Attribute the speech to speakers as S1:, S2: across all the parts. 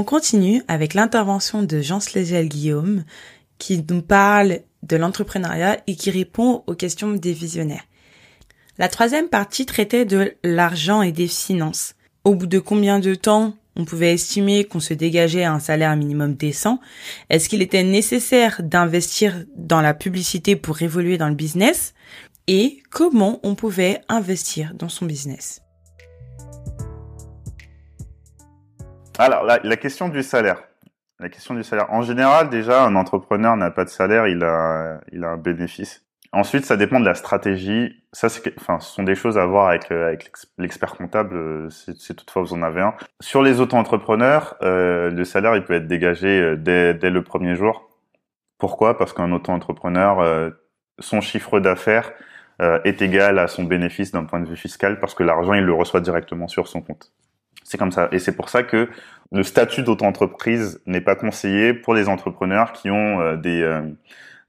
S1: On continue avec l'intervention de Jean Slégiel Guillaume qui nous parle de l'entrepreneuriat et qui répond aux questions des visionnaires. La troisième partie traitait de l'argent et des finances. Au bout de combien de temps on pouvait estimer qu'on se dégageait un salaire minimum décent? Est-ce qu'il était nécessaire d'investir dans la publicité pour évoluer dans le business? Et comment on pouvait investir dans son business?
S2: Alors, la, question du salaire. La question du salaire. En général, déjà, un entrepreneur n'a pas de salaire, il a, il a un bénéfice. Ensuite, ça dépend de la stratégie. Ça, enfin, ce sont des choses à voir avec, euh, avec l'expert comptable, euh, si, toutefois vous en avez un. Sur les auto-entrepreneurs, euh, le salaire, il peut être dégagé dès, dès le premier jour. Pourquoi? Parce qu'un auto-entrepreneur, son chiffre d'affaires est égal à son bénéfice d'un point de vue fiscal, parce que l'argent, il le reçoit directement sur son compte. C'est comme ça. Et c'est pour ça que le statut d'auto-entreprise n'est pas conseillé pour les entrepreneurs qui ont des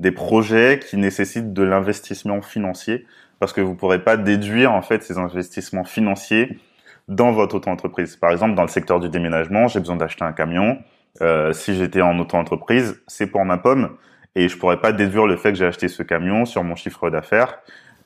S2: des projets qui nécessitent de l'investissement financier parce que vous pourrez pas déduire en fait ces investissements financiers dans votre auto-entreprise. Par exemple, dans le secteur du déménagement, j'ai besoin d'acheter un camion. Euh, si j'étais en auto-entreprise, c'est pour ma pomme et je pourrais pas déduire le fait que j'ai acheté ce camion sur mon chiffre d'affaires.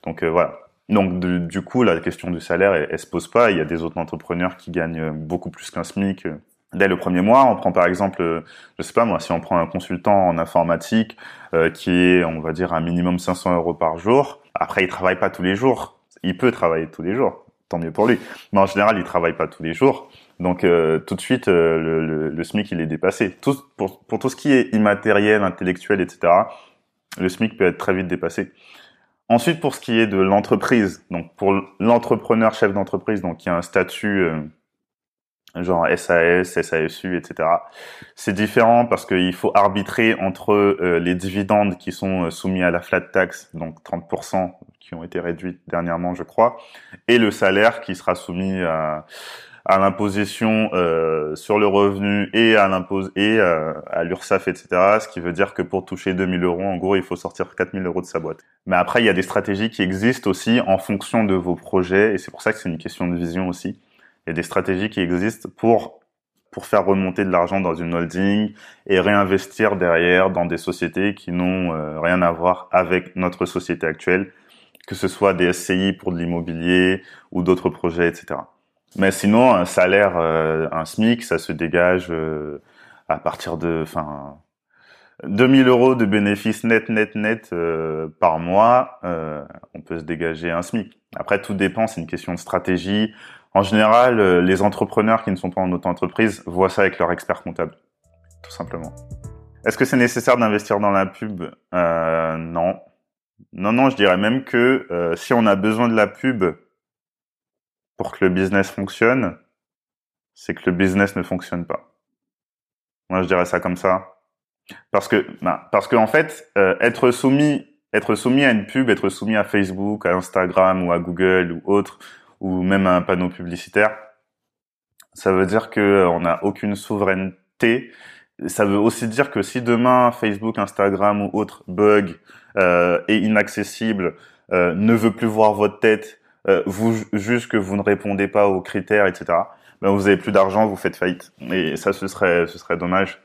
S2: Donc euh, voilà. Donc du, coup, la question du salaire, elle, elle, se pose pas. Il y a des autres entrepreneurs qui gagnent beaucoup plus qu'un SMIC euh, dès le premier mois. On prend par exemple, euh, je sais pas moi, si on prend un consultant en informatique euh, qui est, on va dire, un minimum 500 euros par jour. Après, il travaille pas tous les jours. Il peut travailler tous les jours, tant mieux pour lui. Mais en général, il travaille pas tous les jours. Donc euh, tout de suite, le, le, le, SMIC il est dépassé. Tout, pour, pour tout ce qui est immatériel, intellectuel, etc. Le SMIC peut être très vite dépassé. Ensuite, pour ce qui est de l'entreprise, donc pour l'entrepreneur chef d'entreprise, donc qui a un statut genre SAS, SASU, etc. C'est différent parce qu'il faut arbitrer entre euh, les dividendes qui sont euh, soumis à la flat tax, donc 30%, qui ont été réduits dernièrement, je crois, et le salaire qui sera soumis à, à l'imposition euh, sur le revenu et à l'impose et à l'URSSAF, etc. Ce qui veut dire que pour toucher 2000 euros, en gros, il faut sortir 4000 euros de sa boîte. Mais après, il y a des stratégies qui existent aussi en fonction de vos projets, et c'est pour ça que c'est une question de vision aussi il y a des stratégies qui existent pour pour faire remonter de l'argent dans une holding et réinvestir derrière dans des sociétés qui n'ont euh, rien à voir avec notre société actuelle, que ce soit des SCI pour de l'immobilier ou d'autres projets, etc. Mais sinon, un salaire, euh, un SMIC, ça se dégage euh, à partir de, enfin, 2000 euros de bénéfices net, net, net par mois, on peut se dégager un SMIC. Après, tout dépend, c'est une question de stratégie. En général, euh, les entrepreneurs qui ne sont pas en auto-entreprise voient ça avec leur expert comptable, tout simplement. Est-ce que c'est nécessaire d'investir dans la pub? Euh, Non. Non, non, je dirais même que euh, si on a besoin de la pub pour que le business fonctionne, c'est que le business ne fonctionne pas. Moi, je dirais ça comme ça. Parce que, bah, parce que en fait, euh, être soumis, être soumis à une pub, être soumis à Facebook, à Instagram ou à Google ou autre, ou même un panneau publicitaire, ça veut dire que euh, on n'a aucune souveraineté. Ça veut aussi dire que si demain Facebook, Instagram ou autre bug euh, est inaccessible, euh, ne veut plus voir votre tête, euh, vous juste que vous ne répondez pas aux critères, etc. Ben vous avez plus d'argent, vous faites faillite. Et ça, ce serait, ce serait dommage.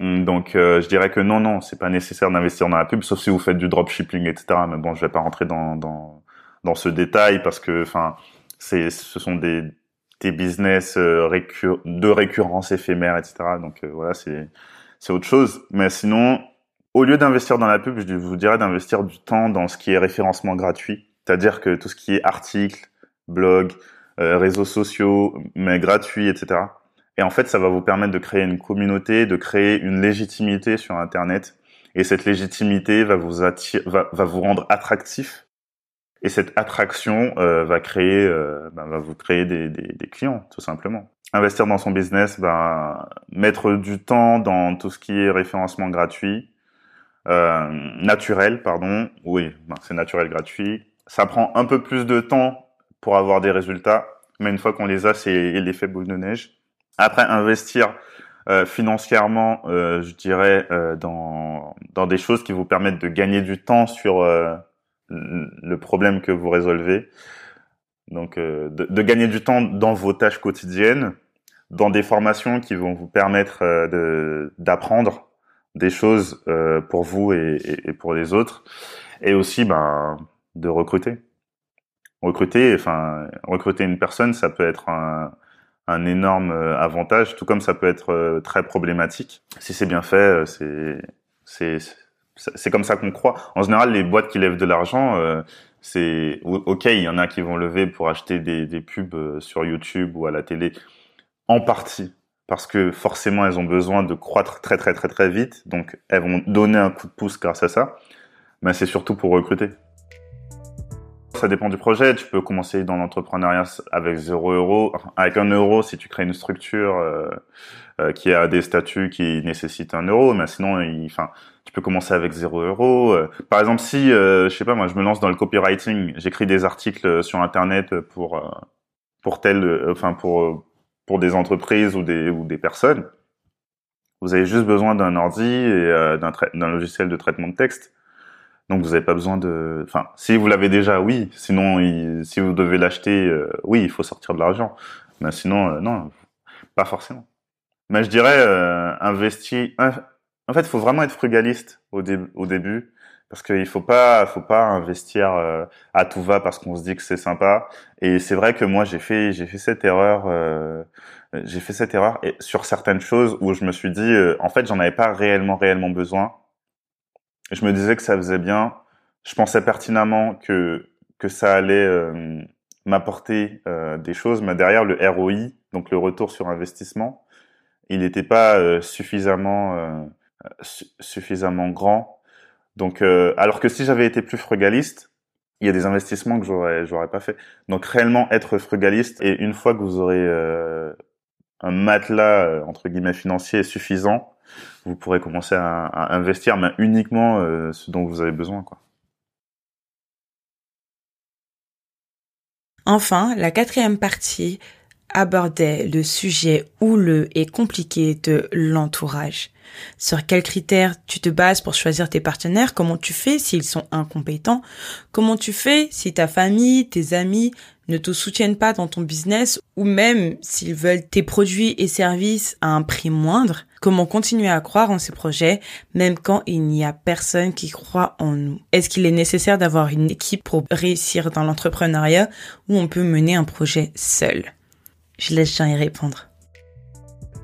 S2: Hum, donc, euh, je dirais que non, non, c'est pas nécessaire d'investir dans la pub, sauf si vous faites du dropshipping, etc. Mais bon, je vais pas rentrer dans dans, dans ce détail parce que, enfin, c'est, ce sont des, des business euh, de récurrence éphémère, etc. Donc euh, voilà, c'est, c'est autre chose. Mais sinon, au lieu d'investir dans la pub, je vous dirais d'investir du temps dans ce qui est référencement gratuit. C'est-à-dire que tout ce qui est articles, blog, euh, réseaux sociaux, mais gratuits, etc. Et en fait, ça va vous permettre de créer une communauté, de créer une légitimité sur Internet. Et cette légitimité va vous va, va vous rendre attractif et cette attraction euh, va créer, euh, ben, va vous créer des, des, des, clients, tout simplement. Investir dans son business, ben, mettre du temps dans tout ce qui est référencement gratuit, euh, naturel, pardon. Oui, ben, c'est naturel, gratuit. Ça prend un peu plus de temps pour avoir des résultats, mais une fois qu'on les a, c'est l'effet boule de neige. Après, investir euh, financièrement, euh, je dirais, euh, dans, dans des choses qui vous permettent de gagner du temps sur le problème que vous résolvez. Donc, euh, de, de, gagner du temps dans vos tâches quotidiennes dans des formations qui vont vous permettre de d'apprendre des choses pour vous et, et, pour les autres, et aussi ben de recruter. Recruter, enfin recruter une personne, ça peut être un, énorme avantage, tout comme ça peut être très problématique. Si c'est bien fait, c'est c'est c'est comme ça qu'on croit. En général, les boîtes qui lèvent de l'argent, euh, c'est ok, il y en a qui vont lever pour acheter des, des pubs euh, sur YouTube ou à la télé, en partie parce que forcément elles ont besoin de croître très très très très vite, donc elles vont donner un coup de pouce grâce à ça. Mais c'est surtout pour recruter. Ça dépend du projet. Tu peux commencer dans l'entrepreneuriat avec 0 euros, avec un euro si tu crées une structure euh, euh, qui a des statuts qui nécessitent un euro. Mais sinon, enfin, tu peux commencer avec 0 euros. Euh, par exemple, si, je sais pas, moi, je me lance dans le copywriting, j'écris des articles sur Internet pour pour tel, enfin pour pour des entreprises ou des ou des personnes. Vous avez juste besoin d'un ordi et d'un logiciel de traitement de texte donc vous n'avez pas besoin de, enfin, si vous l'avez déjà, oui. Sinon, si vous devez l'acheter, euh, oui, il faut sortir de l'argent. Mais sinon, euh, non, pas forcément. Mais je dirais euh, investir. En fait, il faut vraiment être frugaliste au, début, parce qu'il faut pas, faut pas investir euh, à tout va parce qu'on se dit que c'est sympa. Et c'est vrai que moi, j'ai fait, j'ai fait cette erreur. j'ai fait cette erreur sur certaines choses où je me suis dit, en fait, j'en avais pas réellement, réellement besoin je me disais que ça faisait bien. Je pensais pertinemment que que ça allait euh, m'apporter euh, des choses, mais derrière le ROI, donc le retour sur investissement, il n'était pas euh, suffisamment suffisamment grand. Donc, alors que si j'avais été plus frugaliste, il y a des investissements que j'aurais j'aurais pas fait. Donc réellement être frugaliste et une fois que vous aurez un matelas entre guillemets financier suffisant, vous pourrez commencer à, investir, mais uniquement euh, ce dont vous avez besoin.
S1: Enfin, la quatrième partie abordait le sujet houleux et compliqué de l'entourage. Sur quels critères tu te bases pour choisir tes partenaires? Comment tu fais s'ils sont incompétents? Comment tu fais si ta famille, tes amis ne te soutiennent pas dans ton business ou même s'ils veulent tes produits et services à un prix moindre Comment continuer à croire en ces projets même quand il n'y a personne qui croit en nous? Est-ce qu'il est nécessaire d'avoir une équipe pour réussir dans l'entrepreneuriat ou on peut mener un projet seul? Je laisse Jean y répondre.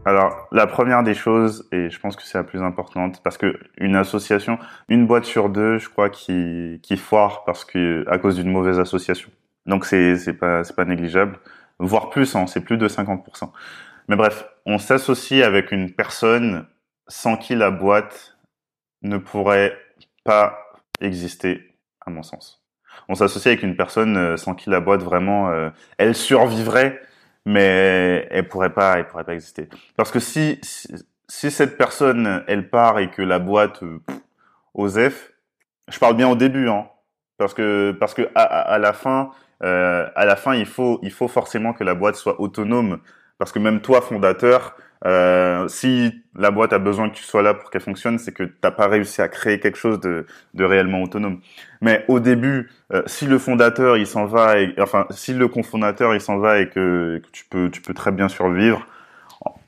S2: Alors, la première des choses, et je pense que c'est la plus importante, parce que une association, une boîte sur deux, je crois, qui, qui foire parce que à cause d'une mauvaise association. Donc c'est c'est pas c'est pas négligeable, voire plus, hein, c'est plus de 50%. Mais bref, on s'associe avec une personne sans qui la boîte ne pourrait pas exister, à mon sens. On s'associe avec une personne euh, sans qui la boîte vraiment, euh, elle survivrait mais elle pourrait pas, elle pourrait pas exister. Parce que si, si, cette personne, elle part et que la boîte, euh, Osef, je parle bien au début, hein, parce que parce que à, à la fin, euh, à la fin, il faut il faut forcément que la boîte soit autonome, parce que même toi, fondateur, euh, si la boîte a besoin que tu sois là pour qu'elle fonctionne, c'est que t'as pas réussi à créer quelque chose de, de réellement autonome. Mais au début, euh, si le fondateur il s'en va, et, enfin si le cofondateur il s'en va et que, que, tu peux tu peux très bien survivre,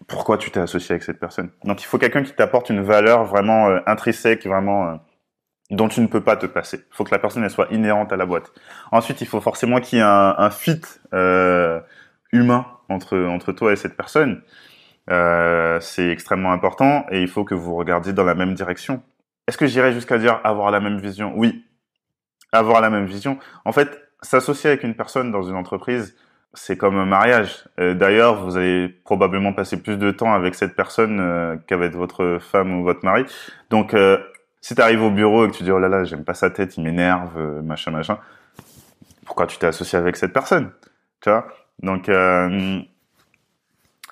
S2: pourquoi tu t'es associé avec cette personne? Donc il faut quelqu'un qui t'apporte une valeur vraiment euh, intrinsèque, vraiment euh, dont tu ne peux pas te passer. Il faut que la personne elle soit inhérente à la boîte. Ensuite, il faut forcément qu'il y ait un, un fit humain entre entre toi et cette personne. Euh, c'est extrêmement important et il faut que vous regardiez dans la même direction. Est-ce que j'irais jusqu'à dire avoir la même vision? Oui, avoir la même vision. En fait, s'associer avec une personne dans une entreprise, c'est comme un mariage. Euh, d'ailleurs, vous allez probablement passer plus de temps avec cette personne euh, qu'avec votre femme ou votre mari. Donc, si tu arrives au bureau et que tu dis oh là là, j'aime pas sa tête, il m'énerve, machin machin, pourquoi tu t'es associé avec cette personne? Tu vois? Donc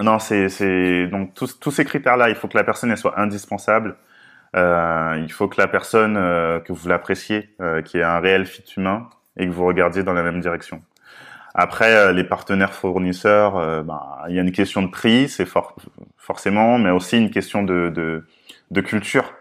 S2: non, c'est c'est donc tous tous ces critères-là. Il faut que la personne elle soit indispensable. Euh, il faut que la personne euh, que vous l'appréciez, euh, qui ait un réel fit humain et que vous regardiez dans la même direction. Après, euh, les partenaires fournisseurs, euh, bah, il y a une question de prix, c'est for forcément, mais aussi une question de de, de culture,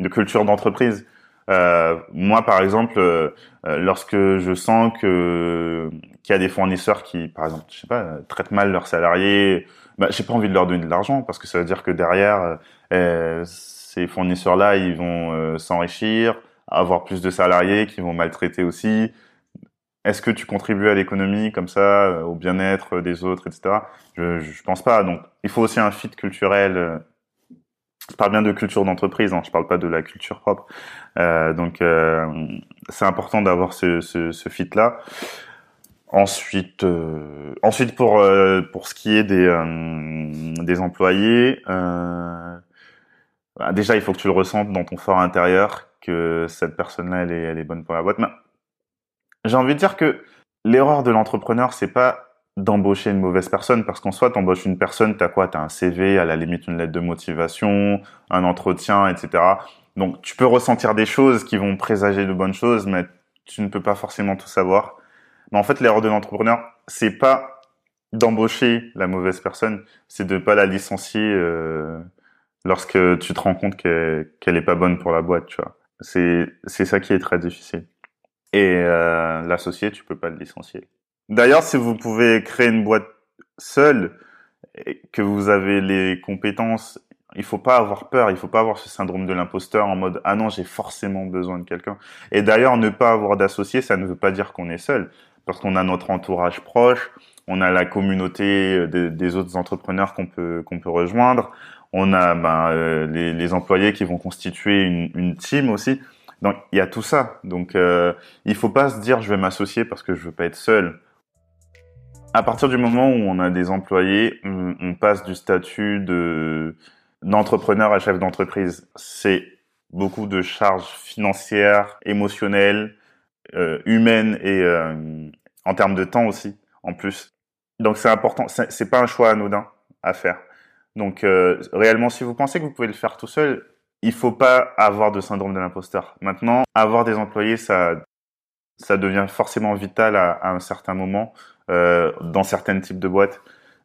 S2: de culture d'entreprise. moi, par exemple, lorsque je sens que qu'il y a des fournisseurs qui, par exemple, je sais pas, traitent mal leurs salariés, bah, j'ai pas envie de leur donner de l'argent parce que ça veut dire que derrière, euh, ces fournisseurs-là, ils vont euh, s'enrichir, avoir plus de salariés qui vont maltraiter aussi. Est-ce que tu contribues à l'économie comme ça, euh, au bien-être des autres, etc. Je, je pense pas. Donc, il faut aussi un fit culturel. Je parle bien de culture d'entreprise, hein, je parle pas de la culture propre. Euh, donc, euh, c'est important d'avoir ce, ce fit-là. Ensuite, euh, ensuite pour pour ce qui est des des employés, bah, déjà il faut que tu le ressentes dans ton fort intérieur que cette personne-là elle est elle est bonne pour la boîte. J'ai envie de dire que l'erreur de l'entrepreneur, c'est pas d'embaucher une mauvaise personne parce qu'en soi, t'embauches une personne, t'as quoi? T'as un CV, à la limite une lettre de motivation, un entretien, etc. Donc, tu peux ressentir des choses qui vont présager de bonnes choses, mais tu ne peux pas forcément tout savoir. Mais en fait, l'erreur de l'entrepreneur, c'est pas d'embaucher la mauvaise personne, c'est de pas la licencier euh, lorsque tu te rends compte qu'elle est pas bonne pour la boîte, tu vois. C'est c'est ça qui est très difficile. Et euh, l'associé, tu peux pas le licencier. D'ailleurs, si vous pouvez créer une boîte seule, et que vous avez les compétences, il faut pas avoir peur, il faut pas avoir ce syndrome de l'imposteur en mode ah non j'ai forcément besoin de quelqu'un. Et d'ailleurs, ne pas avoir d'associé, ça ne veut pas dire qu'on est seul, parce qu'on a notre entourage proche, on a la communauté des, des autres entrepreneurs qu'on peut qu'on peut rejoindre, on a ben, euh, les, employés qui vont constituer une, une team aussi. Donc il y a tout ça. Donc euh, il faut pas se dire je vais m'associer parce que je veux pas être seul. À partir du moment où on a des employés, on, passe du statut de d'entrepreneur à chef d'entreprise. C'est beaucoup de charges financières, émotionnelles, euh, humaines et euh, en termes de temps aussi, en plus. Donc c'est important. C'est pas un choix anodin à faire. Donc euh, réellement, si vous pensez que vous pouvez le faire tout seul, il faut pas avoir de syndrome de l'imposteur. Maintenant, avoir des employés, ça, ça devient forcément vital à, un certain moment dans certains types de boîtes.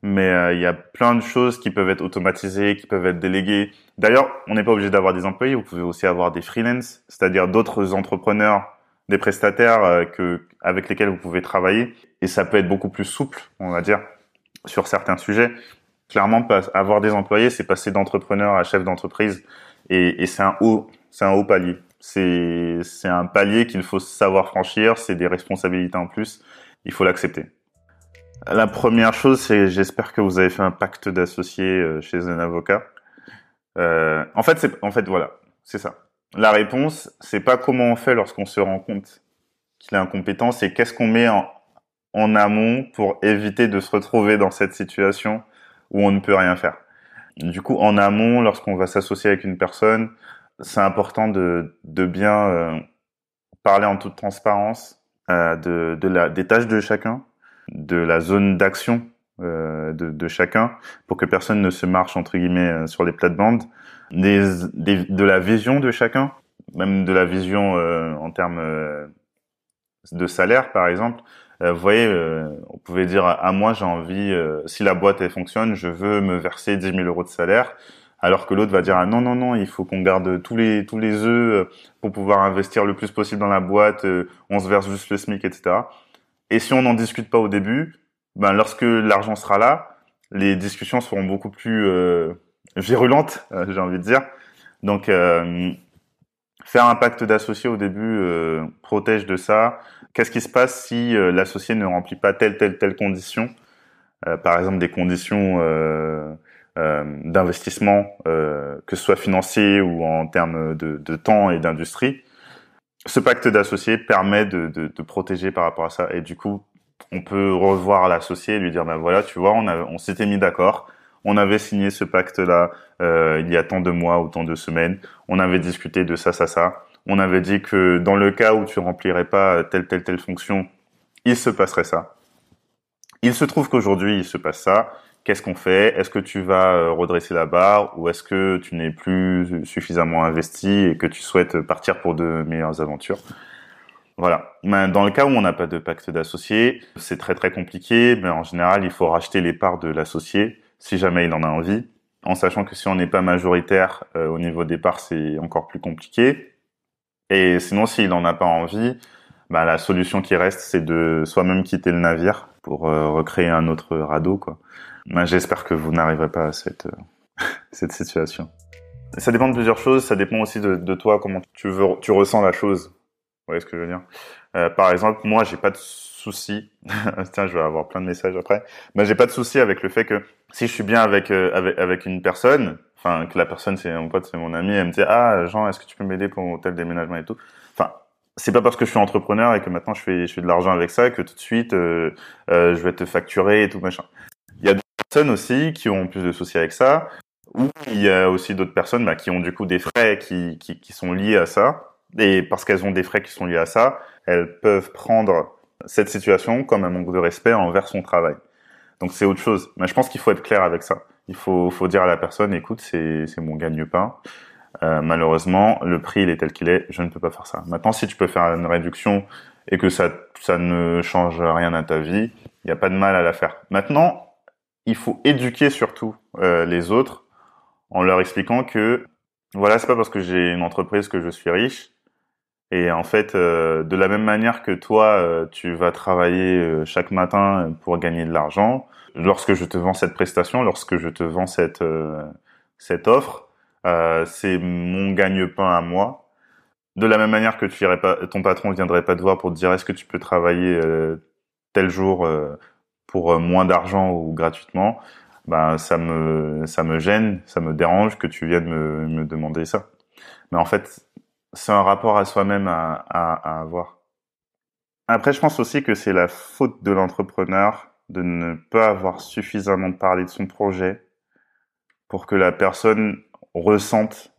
S2: Mais euh, il y a plein de choses qui peuvent être automatisées, qui peuvent être déléguées. D'ailleurs, on n'est pas obligé d'avoir des employés. Vous pouvez aussi avoir des freelance, c'est-à-dire d'autres entrepreneurs, des prestataires euh, que avec lesquels vous pouvez travailler. Et ça peut être beaucoup plus souple, on va dire, sur certains sujets. Clairement, avoir des employés, c'est passer d'entrepreneur à chef d'entreprise et, et c'est un haut, c'est un haut palier. C'est, c'est un palier qu'il faut savoir franchir. C'est des responsabilités en plus. Il faut l'accepter. La première chose, c'est j'espère que vous avez fait un pacte d'associés euh, chez un avocat. Euh, en fait, c'est, en fait, voilà, c'est ça. La réponse, c'est pas comment on fait lorsqu'on se rend compte qu'il est incompétent, c'est qu'est-ce qu'on met en, en amont pour éviter de se retrouver dans cette situation où on ne peut rien faire. Du coup, en amont, lorsqu'on va s'associer avec une personne, c'est important de, de bien euh, parler en toute transparence euh, de, de la, des tâches de chacun, de la zone d'action euh, de, de, chacun, pour que personne ne se marche entre guillemets euh, sur les plates-bandes, des, des, de la vision de chacun, même de la vision euh, en termes de salaire, par exemple. Euh, vous voyez, euh, on pouvait dire à, moi j'ai envie, euh, si la boîte elle fonctionne, je veux me verser 10 000 euros de salaire, alors que l'autre va dire ah, non non non, il faut qu'on garde tous les tous les œufs pour pouvoir investir le plus possible dans la boîte, on se verse juste le SMIC, etc. Et si on n'en discute pas au début, ben lorsque l'argent sera là, les discussions seront beaucoup plus virulentes, j'ai envie de dire. Donc faire un pacte d'associés au début protège de ça qu'est-ce qui se passe si euh, l'associé ne remplit pas telle, telle, telle condition? Euh, Par exemple, des conditions euh, d'investissement, que ce soit financier ou en termes de, de temps et d'industrie. Ce pacte d'associés permet de, de, de, protéger par rapport à ça. Et du coup, on peut revoir l'associé et lui dire, ben voilà, tu vois, on, on s'était mis d'accord, on avait signé ce pacte-là euh, il y a tant de mois ou tant de semaines, on avait discuté de ça, ça, ça on avait dit que dans le cas où tu remplirais pas telle, telle, telle fonction, il se passerait ça. Il se trouve qu'aujourd'hui, il se passe ça. Qu'est-ce qu'on fait? Est-ce que tu vas euh, redresser la barre ou est-ce que tu n'es plus suffisamment investi et que tu souhaites partir pour de meilleures aventures? Voilà. Mais dans le cas où on n'a pas de pacte d'associé, c'est très très compliqué. Mais en général, il faut racheter les parts de l'associé si jamais il en a envie, en sachant que si on n'est pas majoritaire euh, au niveau des parts, c'est encore plus compliqué. Et sinon, s'il n'en a pas envie, bah, la solution qui reste, c'est de soi-même quitter le navire pour euh, recréer un autre radeau, quoi. J'espère que vous n'arriverez pas à cette, cette situation. Ça dépend de plusieurs choses. Ça dépend aussi de, de toi, comment tu veux, tu ressens la chose. Vous voyez ce que je veux dire? Euh, Par exemple, moi, j'ai pas de souci. Tiens, je vais avoir plein de messages après. Mais j'ai pas de souci avec le fait que si je suis bien avec euh, avec, avec une personne, enfin que la personne c'est mon pote, c'est mon ami, elle me dit ah Jean, est-ce que tu peux m'aider pour tel déménagement et tout? Enfin, c'est pas parce que je suis entrepreneur et que maintenant je fais je fais de l'argent avec ça que tout de suite euh, euh, je vais te facturer et tout machin. Aussi qui ont plus de soucis avec ça. Ou il y a aussi d'autres personnes bah, qui ont du coup des frais qui, sont liés à ça. Et parce qu'elles ont des frais qui sont liés à ça, elles peuvent prendre cette situation comme un manque de respect envers son travail. Donc c'est autre chose. Mais je pense qu'il faut être clair avec ça. Il faut, faut dire à la personne, écoute, c'est mon gagne-pain. Euh, malheureusement, le prix il est tel qu'il est, je ne peux pas faire ça. Maintenant, si tu peux faire une réduction et que ça, ça ne change rien à ta vie, il n'y a pas de mal à la faire. Maintenant, il faut éduquer surtout euh, les autres en leur expliquant que voilà, c'est pas parce que j'ai une entreprise que je suis riche. Et en fait, euh, de la même manière que toi, euh, tu vas travailler chaque matin pour gagner de l'argent, lorsque je te vends cette prestation, lorsque je te vends cette cette offre, c'est mon gagne-pain à moi. De la même manière que tu irais pas, ton patron ne viendrait pas te voir pour te dire est-ce que tu peux travailler tel jour pour moins d'argent ou gratuitement ben ça me ça me gêne, ça me dérange que tu viennes me, me demander ça. Mais en fait, c'est un rapport à soi-même à, avoir. Après, je pense aussi que c'est la faute de l'entrepreneur de ne pas avoir suffisamment parlé de son projet pour que la personne ressente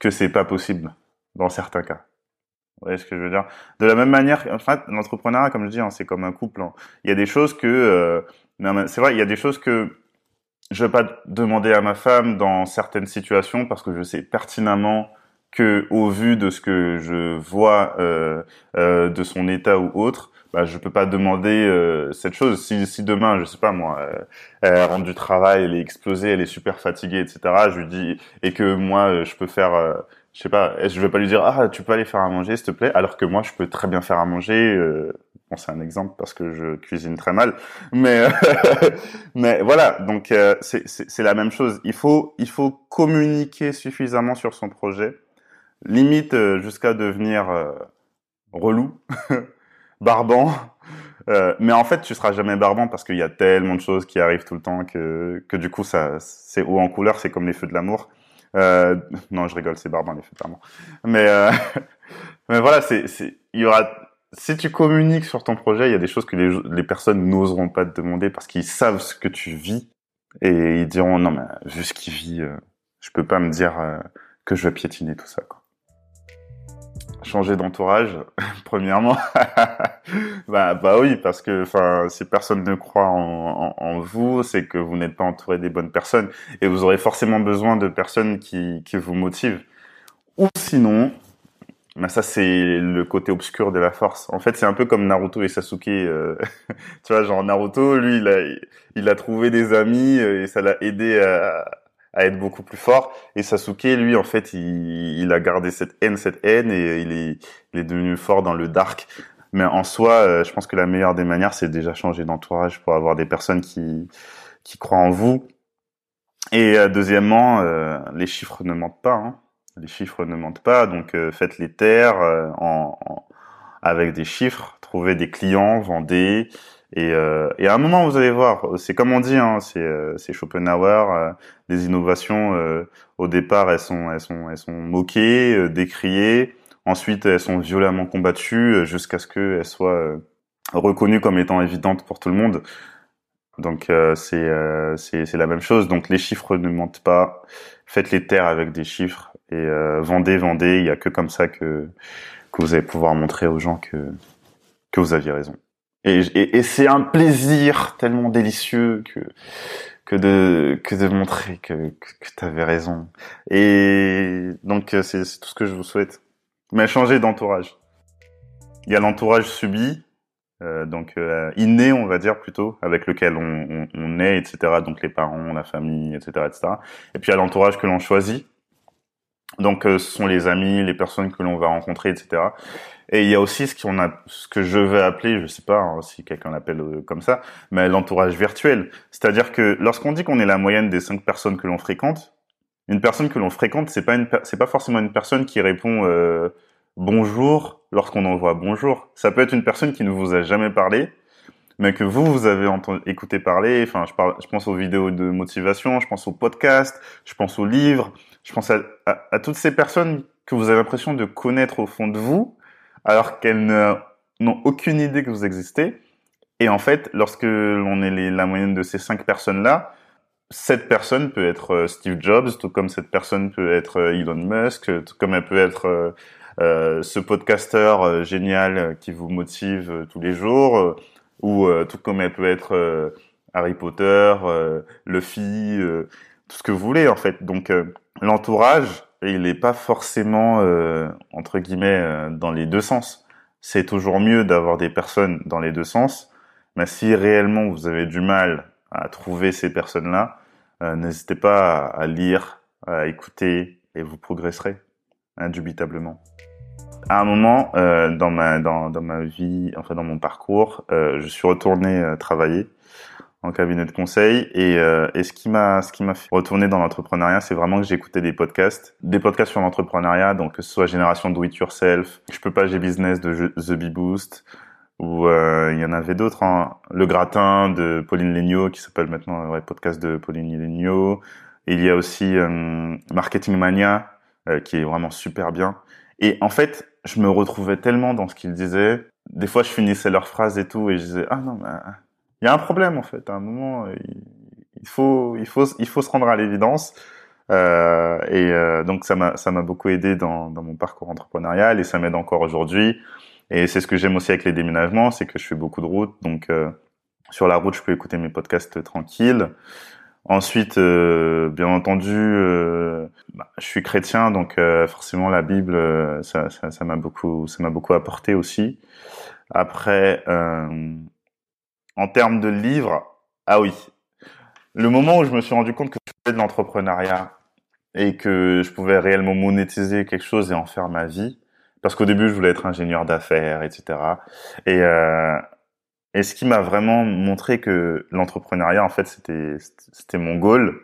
S2: que c'est pas possible dans certains cas. Vous voyez ce que je veux dire? De la même manière, en fait, l'entrepreneuriat, comme je dis, hein, c'est comme un couple. Hein. Il y a des choses que, euh, c'est vrai, il y a des choses que je vais pas demander à ma femme dans certaines situations parce que je sais pertinemment que au vu de ce que je vois euh, euh, de son état ou autre, bah, je peux pas demander euh, cette chose. Si, si demain, je sais pas moi, euh, elle rentre du travail, elle est explosée, elle est super fatiguée, etc. Je lui dis et que moi, je peux faire, euh, je sais pas, je vais pas lui dire ah tu peux aller faire à manger s'il te plaît, alors que moi je peux très bien faire à manger. Bon, c'est un exemple parce que je cuisine très mal, mais mais voilà. Donc c'est la même chose. Il faut il faut communiquer suffisamment sur son projet, limite jusqu'à devenir relou, barbant. Euh, mais en fait, tu seras jamais barbant parce qu'il y a tellement de choses qui arrivent tout le temps que que du coup ça c'est haut en couleur, c'est comme les feux de l'amour. Euh, non, je rigole, c'est barbant les. Mais euh, mais voilà, c'est il y aura si tu communiques sur ton projet, il y a des choses que les, les personnes n'oseront pas te demander parce qu'ils savent ce que tu vis et ils diront non mais vu ce qu'il vit, euh, je peux pas me dire euh, que je vais piétiner tout ça. Quoi. Changer d'entourage, premièrement, bah bah oui parce que enfin si personne ne croit en, vous, c'est que vous n'êtes pas entouré des bonnes personnes et vous aurez forcément besoin de personnes qui vous motivent. Ou sinon, mais ça, c'est le côté obscur de la force. En fait, c'est un peu comme Naruto et Sasuke. Euh, tu vois, genre Naruto, lui, il a, il a trouvé des amis euh, et ça l'a aidé à, à, être beaucoup plus fort. Et Sasuke, lui, en fait, il, il, a gardé cette haine, cette haine, et il est, il est devenu fort dans le dark. Mais en soi, euh, je pense que la meilleure des manières, c'est déjà changer d'entourage pour avoir des personnes qui, qui croient en vous. Et deuxièmement, les chiffres ne mentent pas. Hein les chiffres ne mentent pas, donc euh, faites les terres euh, en, en, avec des chiffres, trouvez des clients, vendez. Et, euh, et à un moment, vous allez voir, c'est comme on dit, hein, c'est, euh, Schopenhauer, les innovations, au départ, elles sont, elles sont, elles sont moquées, décriées. Ensuite, elles sont violemment combattues jusqu'à ce qu'elles soient reconnues comme étant évidentes pour tout le monde. Donc c'est, c'est, la même chose. Donc les chiffres ne mentent pas. Faites les terres avec des chiffres et euh, vendez, vendez. Il y a que comme ça que que vous allez pouvoir montrer aux gens que que vous aviez raison. Et, et, et c'est un plaisir tellement délicieux que que de que de montrer que que, que tu avais raison. Et donc euh, c'est tout ce que je vous souhaite. Mais changer d'entourage. Il y a l'entourage subi, euh, donc euh, inné, on va dire plutôt, avec lequel on, on, on, est, etc. Donc les parents, la famille, etc., etc. Et puis il y a l'entourage que l'on choisit, Donc, ce sont les amis, les personnes que l'on va rencontrer, etc. Et il y a aussi ce a, ce que je vais appeler, je sais pas hein, si quelqu'un l'appelle euh, comme ça, mais l'entourage virtuel. C'est-à-dire que lorsqu'on dit qu'on est la moyenne des cinq personnes que l'on fréquente, une personne que l'on fréquente, c'est pas une, c'est pas forcément une personne qui répond euh, bonjour lorsqu'on envoie bonjour. Ça peut être une personne qui ne vous a jamais parlé, mais que vous vous avez entendu, écouté parler. Enfin, je parle, je pense aux vidéos de motivation, je pense aux podcasts, je pense aux livres, je pense à, à toutes ces personnes que vous avez l'impression de connaître au fond de vous alors qu'elles n'ont aucune idée que vous existez. Et en fait, lorsque l'on est la moyenne de ces cinq personnes-là, cette personne peut être euh, Steve Jobs, tout comme cette personne peut être euh, Elon Musk, tout comme elle peut être euh, ce podcasteur génial qui vous motive tous les jours, ou tout comme elle peut être Harry Potter, Luffy, tout ce que vous voulez en fait. Donc l'entourage, il n'est pas forcément euh, entre guillemets euh, dans les deux sens. C'est toujours mieux d'avoir des personnes dans les deux sens, mais si réellement vous avez du mal à trouver ces personnes-là, euh, n'hésitez pas à, lire, à écouter et vous progresserez indubitablement. À un moment dans ma dans, dans ma vie, enfin dans mon parcours, je suis retourné travailler en cabinet de conseil et, euh, et ce qui m'a ce qui m'a fait retourner dans l'entrepreneuriat c'est vraiment que j'écoutais des podcasts des podcasts sur l'entrepreneuriat donc que ce soit génération do it yourself je peux pas j'ai business de The Bee Boost ou euh, il y en avait d'autres hein. le gratin de Pauline Legnaud qui s'appelle maintenant ouais, podcast de Pauline Legnaud il y a aussi euh, Marketing Mania qui est vraiment super bien et en fait je me retrouvais tellement dans ce qu'ils disaient des fois je finissais leurs phrases et tout et je disais ah non mais il y a un problème en fait. À un moment, il faut, il faut, il faut se rendre à l'évidence. Euh, et euh, donc ça m'a, beaucoup aidé dans, dans mon parcours entrepreneurial et ça m'aide encore aujourd'hui. Et c'est ce que j'aime aussi avec les déménagements, c'est que je fais beaucoup de routes. Donc euh, sur la route, je peux écouter mes podcasts tranquilles. Ensuite, euh, bien entendu, euh, bah, je suis chrétien, donc forcément la Bible, ça, ça, ça m'a beaucoup, ça m'a beaucoup apporté aussi. Après, en termes de livres, ah oui. Le moment où je me suis rendu compte que je faisais de l'entrepreneuriat et que je pouvais réellement monétiser quelque chose et en faire ma vie, parce qu'au début je voulais être ingénieur d'affaires, etc. Et, euh, et ce qui m'a vraiment montré que l'entrepreneuriat, en fait, c'était c'était mon goal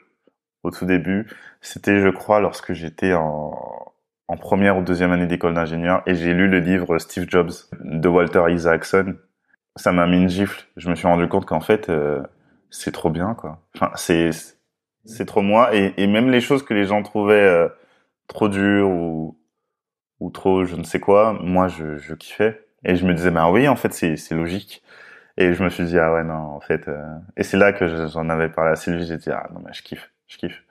S2: au tout début? C'était, je crois, lorsque j'étais en, première ou deuxième année d'école d'ingénieur et j'ai lu le livre Steve Jobs de Walter Isaacson ça m'a mis une gifle. Je me suis rendu compte qu'en fait, euh, c'est trop bien, quoi. Enfin, c'est c'est trop moi. Et, même les choses que les gens trouvaient euh, trop dures ou ou trop je ne sais quoi, moi je, je kiffais. Et je me disais, bah oui, en fait, c'est c'est logique. Et je me suis dit, ah ouais, non, en fait. Euh, et c'est là que j'en avais parlé à Sylvie. J'ai dit, ah non, mais je kiffe, je kiffe.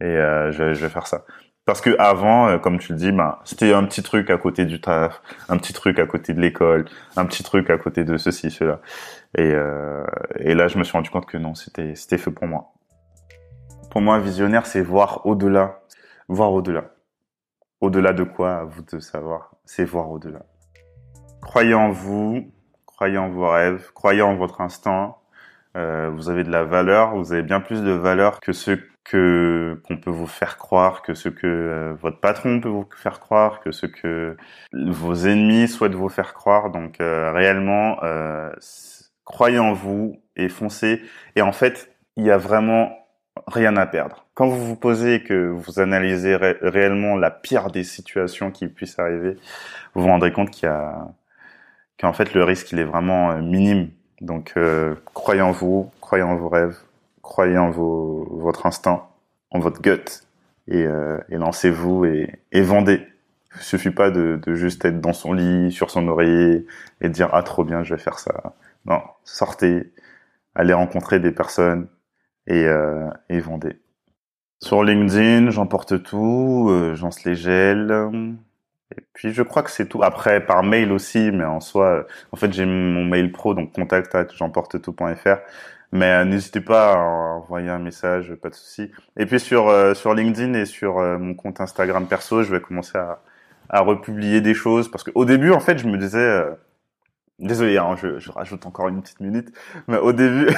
S2: Et je, je vais faire ça. Parce que avant, euh, comme tu le dis, bah, c'était un petit truc à côté du taf, un petit truc à côté de l'école, un petit truc à côté de ceci, cela. Et, euh, et là, je me suis rendu compte que non, c'était fait pour moi. Pour moi, visionnaire, c'est voir au-delà, voir au-delà. Au-delà de quoi, à vous de savoir, c'est voir au-delà. Croyez en vous, croyez en vos rêves, croyez en votre instinct. Euh, vous avez de la valeur, vous avez bien plus de valeur que ceux que qu'on peut vous faire croire, que ce que euh, votre patron peut vous faire croire, que ce que vos ennemis souhaitent vous faire croire. Donc euh, réellement, euh, croyez en vous et foncez. Et en fait, il y a vraiment rien à perdre. Quand vous vous posez que vous analysez réellement la pire des situations qui puissent arriver, vous vous rendrez compte qu'il y a qu'en fait le risque il est vraiment minime. Donc croyez en vous, croyez en vos rêves, croyez en vos, votre instinct, en votre gut, et, euh, et lancez-vous et, et, vendez. Il suffit pas de, de, juste être dans son lit, sur son oreiller, et dire ah trop bien, je vais faire ça. Non, sortez, allez rencontrer des personnes et, euh, et vendez. Sur LinkedIn, j'emporte tout, euh, j'ence les gels. Et puis je crois que c'est tout. Après par mail aussi, mais en soi, en fait j'ai mon mail pro donc contact j'emporte-tout.fr. Mais euh, n'hésitez pas à envoyer un message, pas de souci. Et puis sur euh, sur LinkedIn et sur euh, mon compte Instagram perso, je vais commencer à, à republier des choses parce qu'au début, en fait, je me disais, désolé, hein, je, je, rajoute encore une petite minute, mais au début,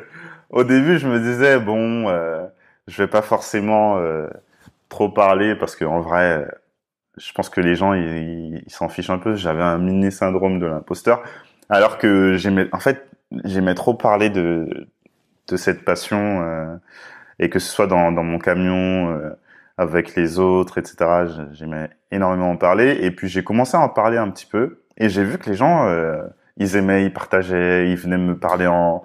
S2: au début, je me disais bon, je vais pas forcément trop parler parce que en vrai, je pense que les gens ils s'en fichent un peu. J'avais un mini syndrome de l'imposteur, alors que j'aimais, en fait, j'aimais trop parler de de cette passion euh, et que ce soit dans dans mon camion euh, avec les autres, etc. J'aimais énormément en parler et puis j'ai commencé à en parler un petit peu et j'ai vu que les gens euh, ils aimaient, ils partageaient, ils venaient me parler en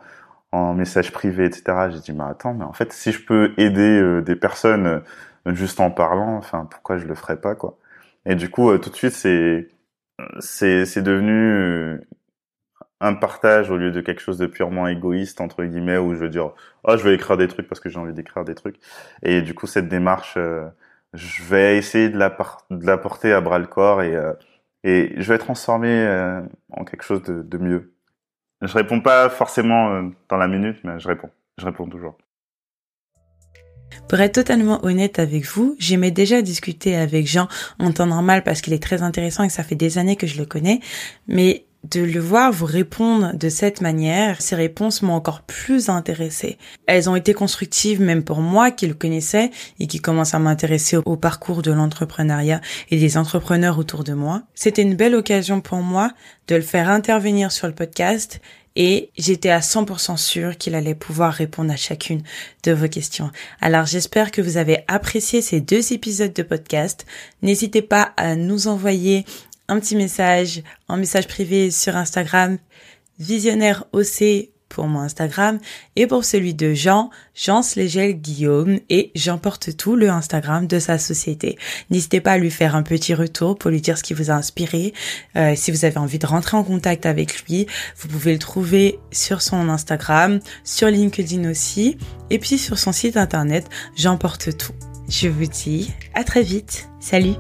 S2: en message privé, etc. J'ai dit mais attends, mais en fait si je peux aider des personnes juste en parlant, enfin pourquoi je le ferais pas quoi? Et du coup tout de suite c'est c'est devenu un partage au lieu de quelque chose de purement égoïste entre guillemets où je veux dire oh je vais écrire des trucs parce que j'ai envie d'écrire des trucs et du coup cette démarche euh, je vais essayer de la de la porter à bras le corps et euh, et je vais transformer euh, en quelque chose de, de, mieux. Je réponds pas forcément dans la minute mais je réponds. Je réponds toujours
S1: pour être totalement honnête avec vous, j'aimais déjà discuter avec Jean en temps normal parce qu'il est très intéressant et ça fait des années que je le connais. Mais de le voir vous répondre de cette manière, ces réponses m'ont encore plus intéressée. Elles ont été constructives même pour moi qui le connaissais et qui commence à m'intéresser au parcours de l'entrepreneuriat et des entrepreneurs autour de moi. C'était une belle occasion pour moi de le faire intervenir sur le podcast et j'étais à 100% sûre qu'il allait pouvoir répondre à chacune de vos questions. Alors j'espère que vous avez apprécié ces deux épisodes de podcast. N'hésitez pas à nous envoyer un petit message en message privé sur Instagram, visionnaire OC pour mon Instagram et pour celui de Jean, Jean Slegel Guillaume et j'emporte tout le Instagram de sa société. N'hésitez pas à lui faire un petit retour pour lui dire ce qui vous a inspiré. Euh, si vous avez envie de rentrer en contact avec lui, vous pouvez le trouver sur son Instagram, sur LinkedIn aussi et puis sur son site internet j'emporte tout. Je vous dis à très vite. Salut